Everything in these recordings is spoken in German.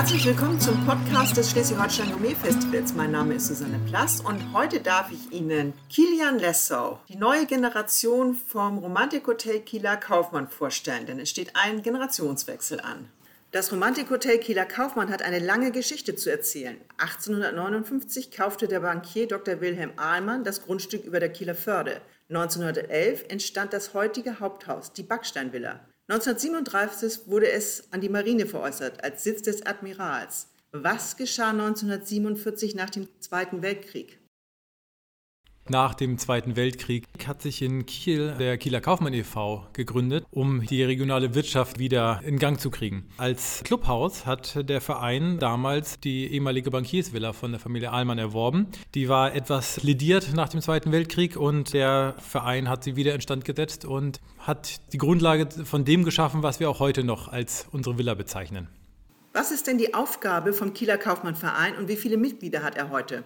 Herzlich willkommen zum Podcast des Schleswig-Holstein Gourmet Festivals. Mein Name ist Susanne Plass und heute darf ich Ihnen Kilian Lessau, die neue Generation vom Romantikhotel Kieler Kaufmann vorstellen, denn es steht ein Generationswechsel an. Das Romantikhotel Kieler Kaufmann hat eine lange Geschichte zu erzählen. 1859 kaufte der Bankier Dr. Wilhelm Ahlmann das Grundstück über der Kieler Förde. 1911 entstand das heutige Haupthaus, die Backsteinvilla. 1937 wurde es an die Marine veräußert als Sitz des Admirals. Was geschah 1947 nach dem Zweiten Weltkrieg? Nach dem Zweiten Weltkrieg hat sich in Kiel der Kieler Kaufmann e.V. gegründet, um die regionale Wirtschaft wieder in Gang zu kriegen. Als Clubhaus hat der Verein damals die ehemalige Bankiersvilla von der Familie Ahlmann erworben. Die war etwas lidiert nach dem Zweiten Weltkrieg und der Verein hat sie wieder instand gesetzt und hat die Grundlage von dem geschaffen, was wir auch heute noch als unsere Villa bezeichnen. Was ist denn die Aufgabe vom Kieler Kaufmann Verein und wie viele Mitglieder hat er heute?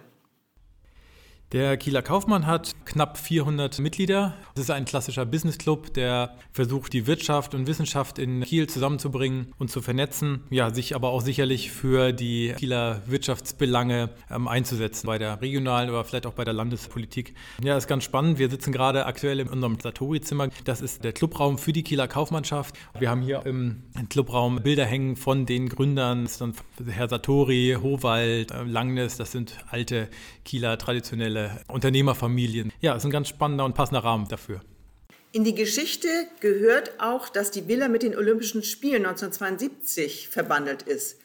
Der Kieler Kaufmann hat knapp 400 Mitglieder. Das ist ein klassischer Business Club, der versucht, die Wirtschaft und Wissenschaft in Kiel zusammenzubringen und zu vernetzen. Ja, sich aber auch sicherlich für die Kieler Wirtschaftsbelange ähm, einzusetzen, bei der regionalen oder vielleicht auch bei der Landespolitik. Ja, ist ganz spannend. Wir sitzen gerade aktuell in unserem Satori-Zimmer. Das ist der Clubraum für die Kieler Kaufmannschaft. Wir haben hier im Clubraum Bilder hängen von den Gründern. Herr Satori, Howald, äh, Langnes. Das sind alte Kieler traditionelle Unternehmerfamilien. Ja, ist ein ganz spannender und passender Rahmen dafür. In die Geschichte gehört auch, dass die Villa mit den Olympischen Spielen 1972 verbandelt ist.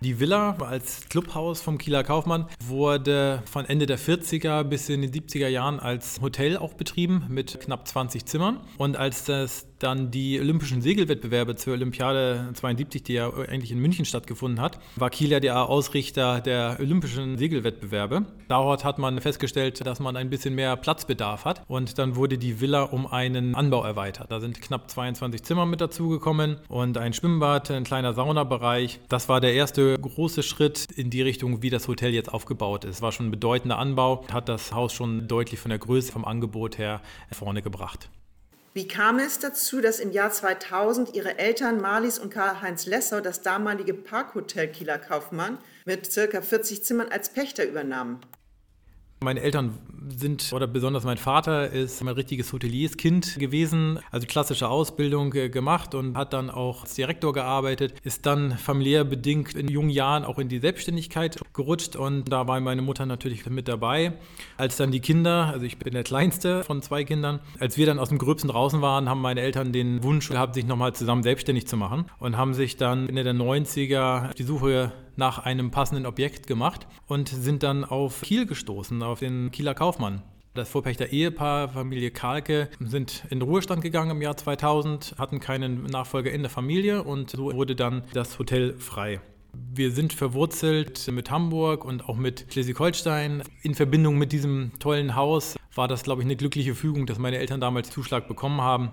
Die Villa als Clubhaus vom Kieler Kaufmann wurde von Ende der 40er bis in die 70er Jahren als Hotel auch betrieben mit knapp 20 Zimmern. Und als das dann die Olympischen Segelwettbewerbe zur Olympiade 72, die ja eigentlich in München stattgefunden hat, war Kiel ja der Ausrichter der Olympischen Segelwettbewerbe. Dort hat man festgestellt, dass man ein bisschen mehr Platzbedarf hat und dann wurde die Villa um einen Anbau erweitert. Da sind knapp 22 Zimmer mit dazugekommen und ein Schwimmbad, ein kleiner Saunabereich. Das war der erste große Schritt in die Richtung, wie das Hotel jetzt aufgebaut ist. War schon ein bedeutender Anbau, hat das Haus schon deutlich von der Größe vom Angebot her vorne gebracht. Wie kam es dazu, dass im Jahr 2000 Ihre Eltern Marlies und Karl-Heinz Lessau das damalige Parkhotel Kieler Kaufmann mit ca. 40 Zimmern als Pächter übernahmen? Meine Eltern sind, oder besonders mein Vater ist ein richtiges Hotelierskind gewesen, also klassische Ausbildung äh, gemacht und hat dann auch als Direktor gearbeitet, ist dann familiär bedingt in jungen Jahren auch in die Selbstständigkeit gerutscht und da war meine Mutter natürlich mit dabei. Als dann die Kinder, also ich bin der kleinste von zwei Kindern, als wir dann aus dem Gröbsten draußen waren, haben meine Eltern den Wunsch gehabt, sich nochmal zusammen selbstständig zu machen und haben sich dann Ende der 90er auf die Suche nach einem passenden Objekt gemacht und sind dann auf Kiel gestoßen, auf den Kieler Kaufmann. Das Vorpächter Ehepaar, Familie Kalke, sind in Ruhestand gegangen im Jahr 2000, hatten keinen Nachfolger in der Familie und so wurde dann das Hotel frei. Wir sind verwurzelt mit Hamburg und auch mit Schleswig-Holstein. In Verbindung mit diesem tollen Haus war das, glaube ich, eine glückliche Fügung, dass meine Eltern damals Zuschlag bekommen haben.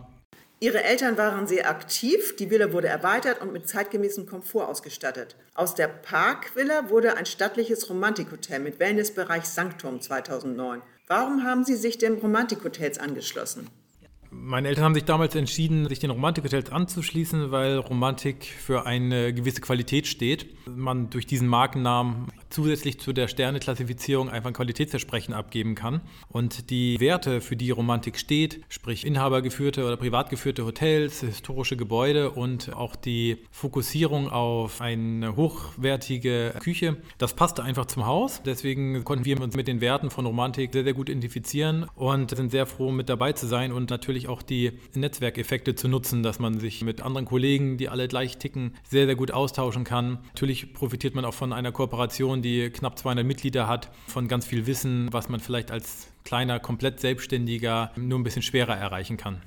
Ihre Eltern waren sehr aktiv, die Villa wurde erweitert und mit zeitgemäßem Komfort ausgestattet. Aus der Parkvilla wurde ein stattliches Romantikhotel mit Wellnessbereich Sanktum 2009. Warum haben Sie sich den Romantikhotels angeschlossen? Meine Eltern haben sich damals entschieden, sich den Romantikhotels anzuschließen, weil Romantik für eine gewisse Qualität steht. Man durch diesen Markennamen zusätzlich zu der Sterneklassifizierung einfach ein Qualitätsversprechen abgeben kann. Und die Werte, für die Romantik steht, sprich inhabergeführte oder privat geführte Hotels, historische Gebäude und auch die Fokussierung auf eine hochwertige Küche, das passte einfach zum Haus. Deswegen konnten wir uns mit den Werten von Romantik sehr, sehr gut identifizieren und sind sehr froh, mit dabei zu sein und natürlich auch die Netzwerkeffekte zu nutzen, dass man sich mit anderen Kollegen, die alle gleich ticken, sehr, sehr gut austauschen kann. Natürlich profitiert man auch von einer Kooperation, die knapp 200 Mitglieder hat, von ganz viel Wissen, was man vielleicht als kleiner, komplett Selbstständiger nur ein bisschen schwerer erreichen kann.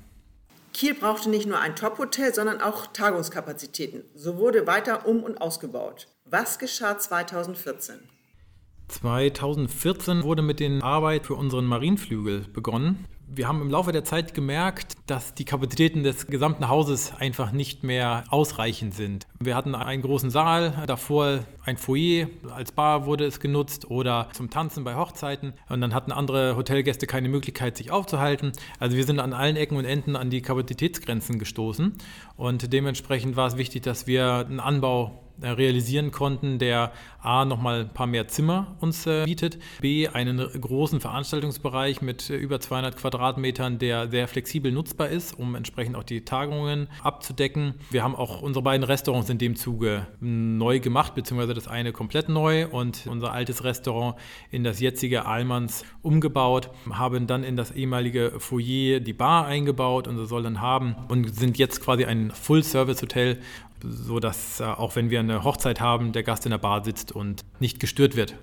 Kiel brauchte nicht nur ein Top-Hotel, sondern auch Tagungskapazitäten. So wurde weiter um- und ausgebaut. Was geschah 2014? 2014 wurde mit den Arbeit für unseren Marienflügel begonnen. Wir haben im Laufe der Zeit gemerkt, dass die Kapazitäten des gesamten Hauses einfach nicht mehr ausreichend sind. Wir hatten einen großen Saal, davor ein Foyer, als Bar wurde es genutzt oder zum Tanzen bei Hochzeiten und dann hatten andere Hotelgäste keine Möglichkeit, sich aufzuhalten. Also wir sind an allen Ecken und Enden an die Kapazitätsgrenzen gestoßen und dementsprechend war es wichtig, dass wir einen Anbau äh, realisieren konnten, der A, nochmal ein paar mehr Zimmer uns äh, bietet, B, einen großen Veranstaltungsbereich mit äh, über 200 Quadratmetern, der sehr flexibel nutzbar ist, um entsprechend auch die Tagungen abzudecken. Wir haben auch unsere beiden Restaurants in dem Zuge neu gemacht, beziehungsweise das eine komplett neu und unser altes Restaurant in das jetzige Ahlmanns umgebaut, haben dann in das ehemalige Foyer die Bar eingebaut und so soll dann haben und sind jetzt quasi ein Full-Service-Hotel so dass äh, auch wenn wir eine Hochzeit haben, der Gast in der Bar sitzt und nicht gestört wird.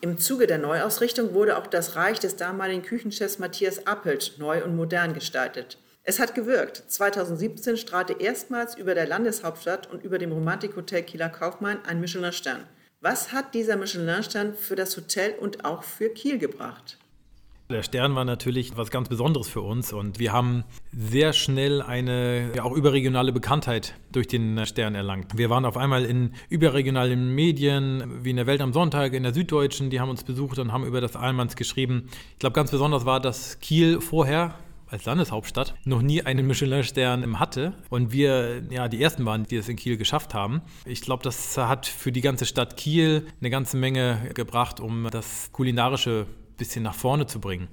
Im Zuge der Neuausrichtung wurde auch das Reich des damaligen Küchenchefs Matthias Appelt neu und modern gestaltet. Es hat gewirkt. 2017 strahlte erstmals über der Landeshauptstadt und über dem Romantikhotel Kieler Kaufmann ein Michelin-Stern. Was hat dieser Michelin-Stern für das Hotel und auch für Kiel gebracht? Der Stern war natürlich was ganz Besonderes für uns und wir haben sehr schnell eine ja, auch überregionale Bekanntheit durch den Stern erlangt. Wir waren auf einmal in überregionalen Medien, wie in der Welt am Sonntag, in der Süddeutschen, die haben uns besucht und haben über das Almans geschrieben. Ich glaube, ganz besonders war, dass Kiel vorher als Landeshauptstadt noch nie einen Michelin-Stern hatte und wir ja die ersten waren, die es in Kiel geschafft haben. Ich glaube, das hat für die ganze Stadt Kiel eine ganze Menge gebracht, um das kulinarische bisschen nach vorne zu bringen.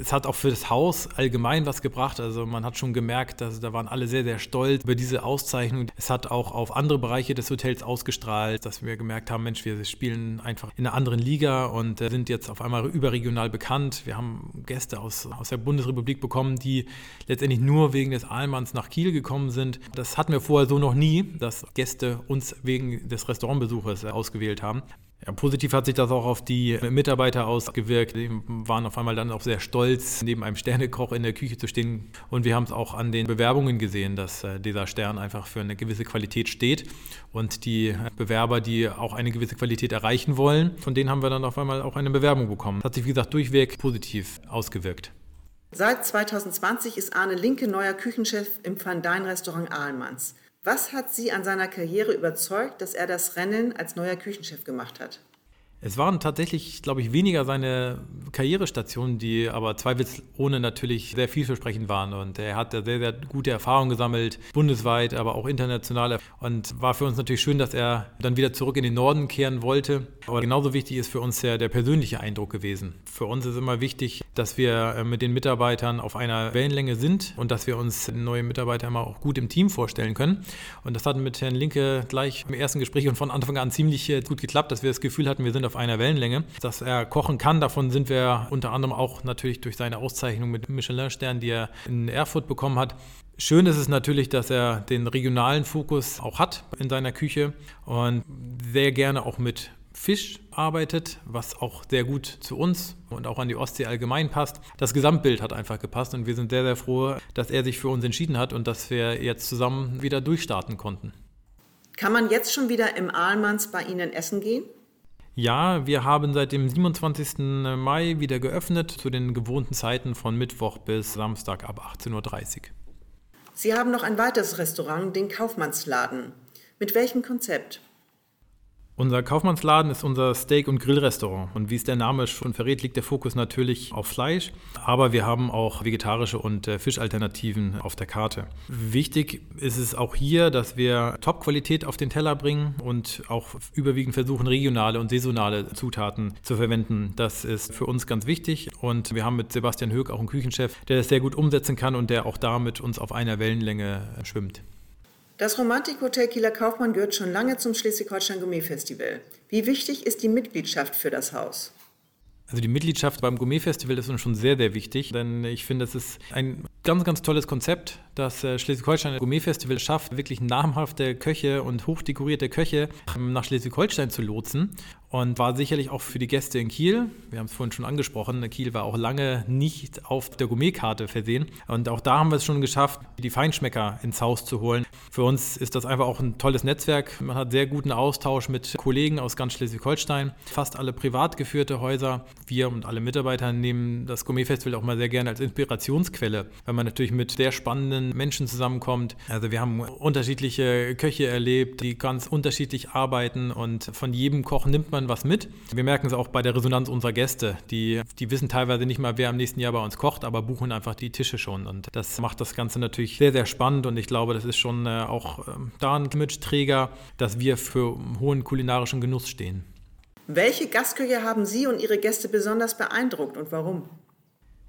Es hat auch für das Haus allgemein was gebracht. Also man hat schon gemerkt, dass da waren alle sehr, sehr stolz über diese Auszeichnung. Es hat auch auf andere Bereiche des Hotels ausgestrahlt, dass wir gemerkt haben, Mensch, wir spielen einfach in einer anderen Liga und sind jetzt auf einmal überregional bekannt. Wir haben Gäste aus, aus der Bundesrepublik bekommen, die letztendlich nur wegen des Ahlmanns nach Kiel gekommen sind. Das hatten wir vorher so noch nie, dass Gäste uns wegen des Restaurantbesuches ausgewählt haben. Ja, positiv hat sich das auch auf die Mitarbeiter ausgewirkt. Die waren auf einmal dann auch sehr stolz, neben einem Sternekoch in der Küche zu stehen. Und wir haben es auch an den Bewerbungen gesehen, dass äh, dieser Stern einfach für eine gewisse Qualität steht. Und die Bewerber, die auch eine gewisse Qualität erreichen wollen, von denen haben wir dann auf einmal auch eine Bewerbung bekommen. Das hat sich, wie gesagt, durchweg positiv ausgewirkt. Seit 2020 ist Arne Linke neuer Küchenchef im Van Dein Restaurant Ahlmanns. Was hat Sie an seiner Karriere überzeugt, dass er das Rennen als neuer Küchenchef gemacht hat? Es waren tatsächlich, glaube ich, weniger seine Karrierestationen, die aber zweifelsohne natürlich sehr vielversprechend waren. Und er hat sehr, sehr gute Erfahrungen gesammelt, bundesweit, aber auch international. Und war für uns natürlich schön, dass er dann wieder zurück in den Norden kehren wollte. Aber genauso wichtig ist für uns ja der persönliche Eindruck gewesen. Für uns ist immer wichtig, dass wir äh, mit den Mitarbeitern auf einer Wellenlänge sind und dass wir uns neue Mitarbeiter immer auch gut im Team vorstellen können. Und das hat mit Herrn Linke gleich im ersten Gespräch und von Anfang an ziemlich äh, gut geklappt, dass wir das Gefühl hatten, wir sind auf einer Wellenlänge. Dass er kochen kann, davon sind wir unter anderem auch natürlich durch seine Auszeichnung mit Michelin-Stern, die er in Erfurt bekommen hat. Schön ist es natürlich, dass er den regionalen Fokus auch hat in seiner Küche und sehr gerne auch mit Fisch arbeitet, was auch sehr gut zu uns und auch an die Ostsee allgemein passt. Das Gesamtbild hat einfach gepasst und wir sind sehr, sehr froh, dass er sich für uns entschieden hat und dass wir jetzt zusammen wieder durchstarten konnten. Kann man jetzt schon wieder im Ahlmanns bei Ihnen essen gehen? Ja, wir haben seit dem 27. Mai wieder geöffnet zu den gewohnten Zeiten von Mittwoch bis Samstag ab 18.30 Uhr. Sie haben noch ein weiteres Restaurant, den Kaufmannsladen. Mit welchem Konzept? Unser Kaufmannsladen ist unser Steak- und Grillrestaurant. Und wie es der Name schon verrät, liegt der Fokus natürlich auf Fleisch. Aber wir haben auch vegetarische und äh, Fischalternativen auf der Karte. Wichtig ist es auch hier, dass wir Top-Qualität auf den Teller bringen und auch überwiegend versuchen, regionale und saisonale Zutaten zu verwenden. Das ist für uns ganz wichtig. Und wir haben mit Sebastian Höck auch einen Küchenchef, der das sehr gut umsetzen kann und der auch da mit uns auf einer Wellenlänge schwimmt. Das Romantikhotel Kieler Kaufmann gehört schon lange zum Schleswig-Holstein Gourmet Festival. Wie wichtig ist die Mitgliedschaft für das Haus? Also die Mitgliedschaft beim Gourmet-Festival ist uns schon sehr, sehr wichtig, denn ich finde, es ist ein ganz, ganz tolles Konzept, das äh, Schleswig-Holstein Gourmet-Festival schafft, wirklich namhafte Köche und hochdekorierte Köche ähm, nach Schleswig-Holstein zu lotsen. Und war sicherlich auch für die Gäste in Kiel, wir haben es vorhin schon angesprochen, Kiel war auch lange nicht auf der Gourmetkarte versehen. Und auch da haben wir es schon geschafft, die Feinschmecker ins Haus zu holen. Für uns ist das einfach auch ein tolles Netzwerk, man hat sehr guten Austausch mit Kollegen aus ganz Schleswig-Holstein, fast alle privat geführte Häuser. Wir und alle Mitarbeiter nehmen das Gourmet-Festival auch mal sehr gerne als Inspirationsquelle, weil man natürlich mit sehr spannenden Menschen zusammenkommt. Also wir haben unterschiedliche Köche erlebt, die ganz unterschiedlich arbeiten und von jedem Koch nimmt man was mit. Wir merken es auch bei der Resonanz unserer Gäste. Die, die wissen teilweise nicht mal, wer am nächsten Jahr bei uns kocht, aber buchen einfach die Tische schon. Und das macht das Ganze natürlich sehr, sehr spannend und ich glaube, das ist schon äh, auch äh, da ein Image-Träger, dass wir für hohen kulinarischen Genuss stehen. Welche Gastküche haben Sie und Ihre Gäste besonders beeindruckt und warum?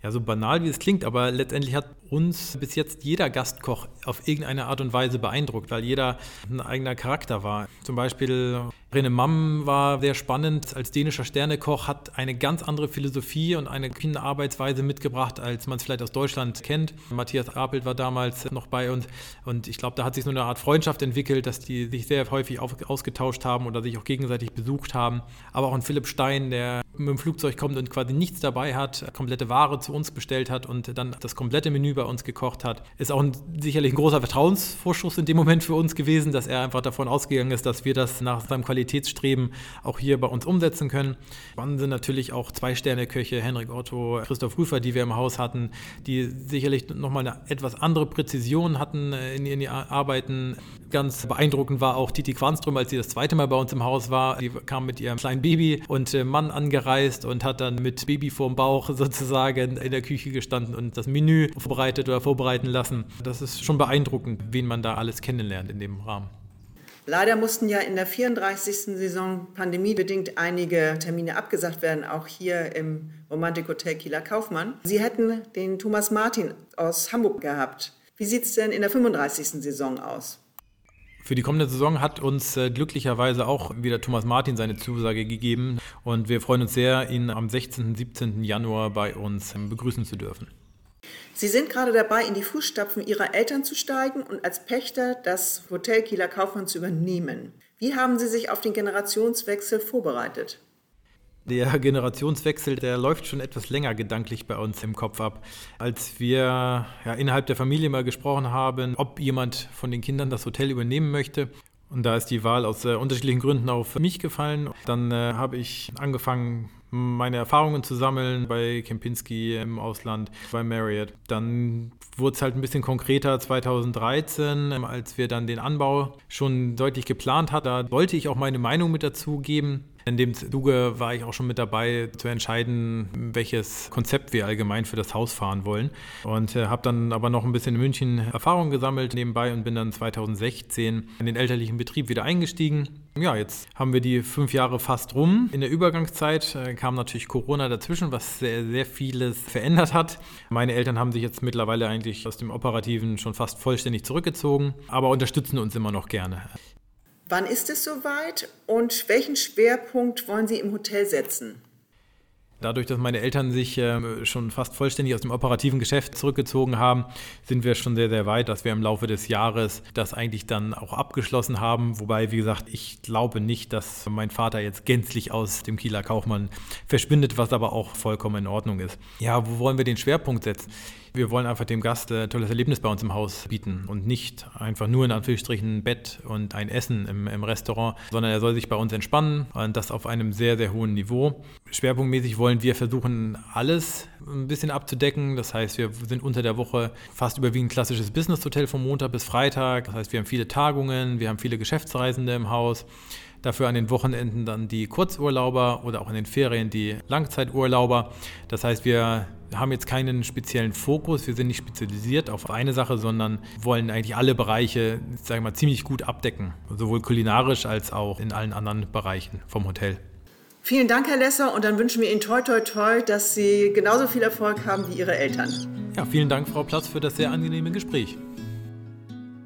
Ja, so banal wie es klingt, aber letztendlich hat uns bis jetzt jeder Gastkoch auf irgendeine Art und Weise beeindruckt, weil jeder ein eigener Charakter war. Zum Beispiel Rene Mamm war sehr spannend. Als dänischer Sternekoch hat eine ganz andere Philosophie und eine Arbeitsweise mitgebracht, als man es vielleicht aus Deutschland kennt. Matthias Apelt war damals noch bei uns und ich glaube, da hat sich so eine Art Freundschaft entwickelt, dass die sich sehr häufig ausgetauscht haben oder sich auch gegenseitig besucht haben. Aber auch ein Philipp Stein, der mit dem Flugzeug kommt und quasi nichts dabei hat, komplette Ware zu uns bestellt hat und dann das komplette Menü bei uns gekocht hat, ist auch ein, sicherlich ein großer Vertrauensvorschuss in dem Moment für uns gewesen, dass er einfach davon ausgegangen ist, dass wir das nach seinem Qualität Qualitätsstreben auch hier bei uns umsetzen können. Spannend sind natürlich auch Zwei-Sterne-Köche, Henrik Otto, Christoph Rüfer, die wir im Haus hatten, die sicherlich nochmal eine etwas andere Präzision hatten in ihren Arbeiten. Ganz beeindruckend war auch Titi Quanström, als sie das zweite Mal bei uns im Haus war. Sie kam mit ihrem kleinen Baby und äh, Mann angereist und hat dann mit Baby vorm Bauch sozusagen in der Küche gestanden und das Menü vorbereitet oder vorbereiten lassen. Das ist schon beeindruckend, wen man da alles kennenlernt in dem Rahmen. Leider mussten ja in der 34. Saison pandemiebedingt einige Termine abgesagt werden, auch hier im Romantikhotel Kieler Kaufmann. Sie hätten den Thomas Martin aus Hamburg gehabt. Wie sieht es denn in der 35. Saison aus? Für die kommende Saison hat uns äh, glücklicherweise auch wieder Thomas Martin seine Zusage gegeben und wir freuen uns sehr, ihn am 16. und 17. Januar bei uns ähm, begrüßen zu dürfen. Sie sind gerade dabei, in die Fußstapfen Ihrer Eltern zu steigen und als Pächter das Hotel Kieler Kaufmann zu übernehmen. Wie haben Sie sich auf den Generationswechsel vorbereitet? Der Generationswechsel, der läuft schon etwas länger gedanklich bei uns im Kopf ab. Als wir ja, innerhalb der Familie mal gesprochen haben, ob jemand von den Kindern das Hotel übernehmen möchte, und da ist die Wahl aus äh, unterschiedlichen Gründen auf mich gefallen, dann äh, habe ich angefangen, meine Erfahrungen zu sammeln bei Kempinski im Ausland, bei Marriott. Dann wurde es halt ein bisschen konkreter 2013, als wir dann den Anbau schon deutlich geplant hatten. Da wollte ich auch meine Meinung mit dazu geben. In dem Zuge war ich auch schon mit dabei, zu entscheiden, welches Konzept wir allgemein für das Haus fahren wollen. Und äh, habe dann aber noch ein bisschen in München Erfahrung gesammelt nebenbei und bin dann 2016 in den elterlichen Betrieb wieder eingestiegen. Ja, jetzt haben wir die fünf Jahre fast rum. In der Übergangszeit äh, kam natürlich Corona dazwischen, was sehr, sehr vieles verändert hat. Meine Eltern haben sich jetzt mittlerweile eigentlich aus dem Operativen schon fast vollständig zurückgezogen, aber unterstützen uns immer noch gerne. Wann ist es soweit und welchen Schwerpunkt wollen Sie im Hotel setzen? Dadurch, dass meine Eltern sich äh, schon fast vollständig aus dem operativen Geschäft zurückgezogen haben, sind wir schon sehr, sehr weit, dass wir im Laufe des Jahres das eigentlich dann auch abgeschlossen haben. Wobei, wie gesagt, ich glaube nicht, dass mein Vater jetzt gänzlich aus dem Kieler Kaufmann verschwindet, was aber auch vollkommen in Ordnung ist. Ja, wo wollen wir den Schwerpunkt setzen? Wir wollen einfach dem Gast ein tolles Erlebnis bei uns im Haus bieten und nicht einfach nur in Anführungsstrichen ein Bett und ein Essen im, im Restaurant, sondern er soll sich bei uns entspannen und das auf einem sehr, sehr hohen Niveau. Schwerpunktmäßig wollen wir versuchen, alles ein bisschen abzudecken. Das heißt, wir sind unter der Woche fast überwiegend klassisches Business-Hotel von Montag bis Freitag. Das heißt, wir haben viele Tagungen, wir haben viele Geschäftsreisende im Haus. Dafür an den Wochenenden dann die Kurzurlauber oder auch in den Ferien die Langzeiturlauber. Das heißt, wir haben jetzt keinen speziellen Fokus, wir sind nicht spezialisiert auf eine Sache, sondern wollen eigentlich alle Bereiche, sagen wir mal, ziemlich gut abdecken, sowohl kulinarisch als auch in allen anderen Bereichen vom Hotel. Vielen Dank, Herr Lesser, und dann wünschen wir Ihnen toi toi toi, dass Sie genauso viel Erfolg haben wie Ihre Eltern. Ja, vielen Dank, Frau Platz, für das sehr angenehme Gespräch.